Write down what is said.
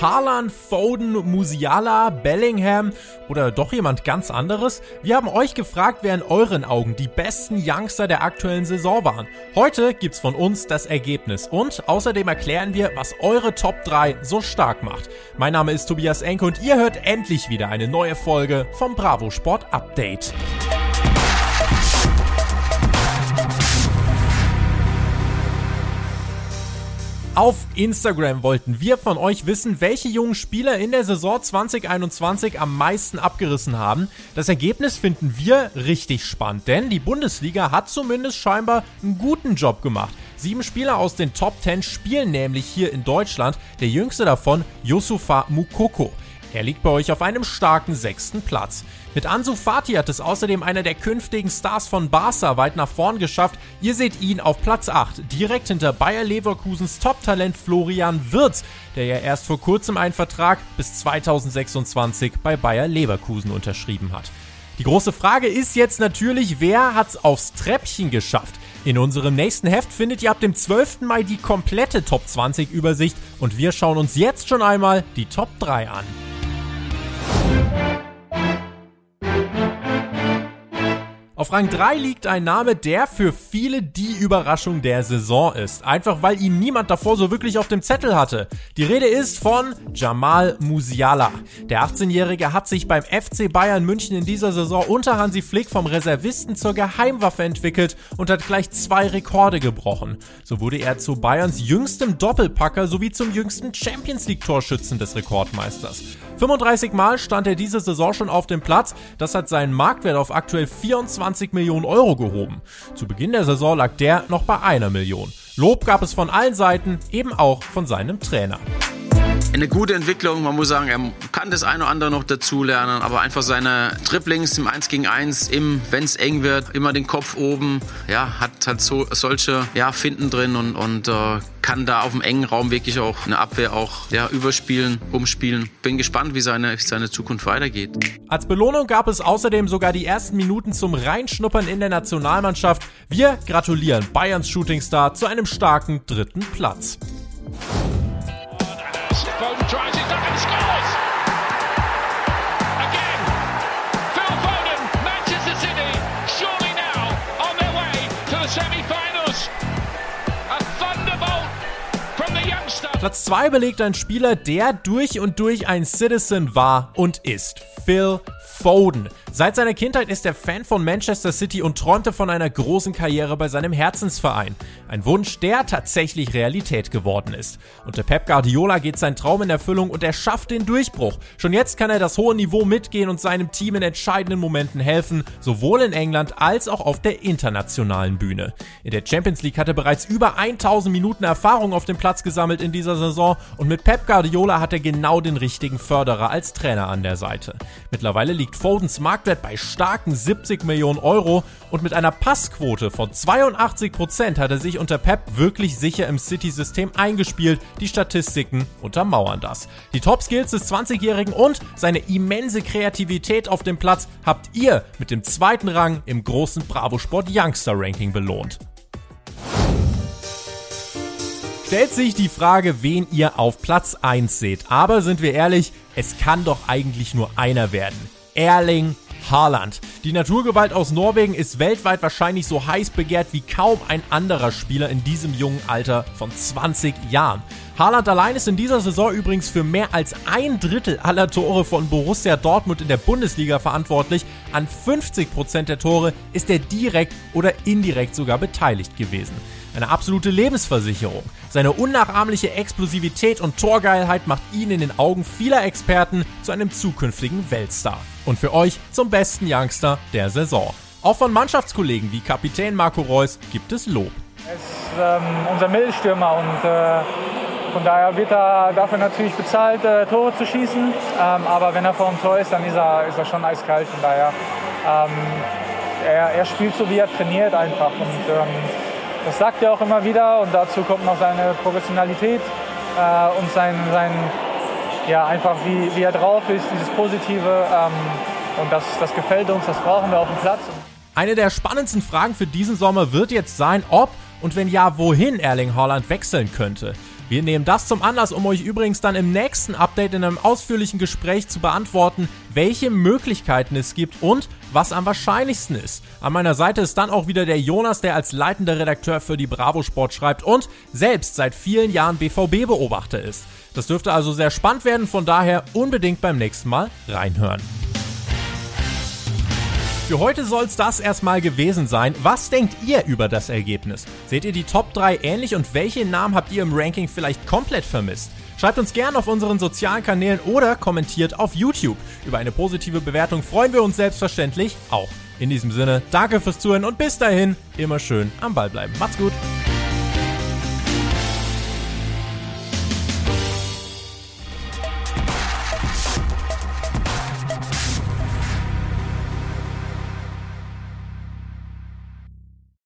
Haaland, Foden, Musiala, Bellingham oder doch jemand ganz anderes? Wir haben euch gefragt, wer in euren Augen die besten Youngster der aktuellen Saison waren. Heute gibt's von uns das Ergebnis und außerdem erklären wir, was eure Top 3 so stark macht. Mein Name ist Tobias Enke und ihr hört endlich wieder eine neue Folge vom Bravo Sport Update. Auf Instagram wollten wir von euch wissen, welche jungen Spieler in der Saison 2021 am meisten abgerissen haben. Das Ergebnis finden wir richtig spannend, denn die Bundesliga hat zumindest scheinbar einen guten Job gemacht. Sieben Spieler aus den Top 10 spielen nämlich hier in Deutschland, der jüngste davon Yusufa Mukoko. Er liegt bei euch auf einem starken sechsten Platz. Mit Ansu Fati hat es außerdem einer der künftigen Stars von Barca weit nach vorn geschafft. Ihr seht ihn auf Platz 8, direkt hinter Bayer Leverkusens Top-Talent Florian Wirz, der ja erst vor kurzem einen Vertrag bis 2026 bei Bayer Leverkusen unterschrieben hat. Die große Frage ist jetzt natürlich, wer hat's aufs Treppchen geschafft? In unserem nächsten Heft findet ihr ab dem 12. Mai die komplette Top 20 Übersicht und wir schauen uns jetzt schon einmal die Top 3 an. Auf Rang 3 liegt ein Name, der für viele die Überraschung der Saison ist. Einfach weil ihn niemand davor so wirklich auf dem Zettel hatte. Die Rede ist von Jamal Musiala. Der 18-Jährige hat sich beim FC Bayern München in dieser Saison unter Hansi Flick vom Reservisten zur Geheimwaffe entwickelt und hat gleich zwei Rekorde gebrochen. So wurde er zu Bayerns jüngstem Doppelpacker sowie zum jüngsten Champions League Torschützen des Rekordmeisters. 35 Mal stand er diese Saison schon auf dem Platz. Das hat seinen Marktwert auf aktuell 24 Millionen Euro gehoben. Zu Beginn der Saison lag der noch bei einer Million. Lob gab es von allen Seiten, eben auch von seinem Trainer eine gute Entwicklung. Man muss sagen, er kann das eine oder andere noch dazulernen, aber einfach seine Dribblings im 1 gegen 1, im, wenn es eng wird, immer den Kopf oben, ja, hat halt so, solche ja, Finden drin und, und äh, kann da auf dem engen Raum wirklich auch eine Abwehr auch ja, überspielen, umspielen. Bin gespannt, wie seine, seine Zukunft weitergeht. Als Belohnung gab es außerdem sogar die ersten Minuten zum Reinschnuppern in der Nationalmannschaft. Wir gratulieren Bayerns Shootingstar zu einem starken dritten Platz. Platz 2 belegt ein Spieler, der durch und durch ein Citizen war und ist. Phil Foden. Seit seiner Kindheit ist er Fan von Manchester City und träumte von einer großen Karriere bei seinem Herzensverein. Ein Wunsch, der tatsächlich Realität geworden ist. Unter Pep Guardiola geht sein Traum in Erfüllung und er schafft den Durchbruch. Schon jetzt kann er das hohe Niveau mitgehen und seinem Team in entscheidenden Momenten helfen, sowohl in England als auch auf der internationalen Bühne. In der Champions League hat er bereits über 1000 Minuten Erfahrung auf dem Platz gesammelt in dieser Saison und mit Pep Guardiola hat er genau den richtigen Förderer als Trainer an der Seite. Mittlerweile liegt Fodens Markt Marktwert bei starken 70 Millionen Euro und mit einer Passquote von 82 Prozent hat er sich unter Pep wirklich sicher im City-System eingespielt. Die Statistiken untermauern das. Die Top-Skills des 20-Jährigen und seine immense Kreativität auf dem Platz habt ihr mit dem zweiten Rang im großen Bravo Sport Youngster Ranking belohnt stellt sich die Frage, wen ihr auf Platz 1 seht. Aber sind wir ehrlich, es kann doch eigentlich nur einer werden. Erling Haaland. Die Naturgewalt aus Norwegen ist weltweit wahrscheinlich so heiß begehrt wie kaum ein anderer Spieler in diesem jungen Alter von 20 Jahren. Haaland allein ist in dieser Saison übrigens für mehr als ein Drittel aller Tore von Borussia Dortmund in der Bundesliga verantwortlich. An 50% der Tore ist er direkt oder indirekt sogar beteiligt gewesen. Eine absolute Lebensversicherung. Seine unnachahmliche Explosivität und Torgeilheit macht ihn in den Augen vieler Experten zu einem zukünftigen Weltstar. Und für euch zum besten Youngster der Saison. Auch von Mannschaftskollegen wie Kapitän Marco Reus gibt es Lob. Er ist ähm, unser Mittelstürmer und äh, von daher wird er dafür natürlich bezahlt, äh, Tore zu schießen. Ähm, aber wenn er vor dem Tor ist, dann ist er, ist er schon eiskalt. Von daher, ähm, er, er, spielt so, wie er trainiert einfach. Und ähm, das sagt er auch immer wieder und dazu kommt noch seine Professionalität äh, und sein, sein ja, einfach wie, wie er drauf ist, dieses Positive. Ähm, und das, das gefällt uns, das brauchen wir auf dem Platz. Eine der spannendsten Fragen für diesen Sommer wird jetzt sein, ob und wenn ja, wohin Erling Haaland wechseln könnte. Wir nehmen das zum Anlass, um euch übrigens dann im nächsten Update in einem ausführlichen Gespräch zu beantworten, welche Möglichkeiten es gibt und was am wahrscheinlichsten ist. An meiner Seite ist dann auch wieder der Jonas, der als leitender Redakteur für die Bravo Sport schreibt und selbst seit vielen Jahren BVB-Beobachter ist. Das dürfte also sehr spannend werden, von daher unbedingt beim nächsten Mal reinhören. Für heute soll es das erstmal gewesen sein. Was denkt ihr über das Ergebnis? Seht ihr die Top 3 ähnlich und welche Namen habt ihr im Ranking vielleicht komplett vermisst? Schreibt uns gerne auf unseren sozialen Kanälen oder kommentiert auf YouTube. Über eine positive Bewertung freuen wir uns selbstverständlich auch. In diesem Sinne, danke fürs Zuhören und bis dahin immer schön am Ball bleiben. Macht's gut!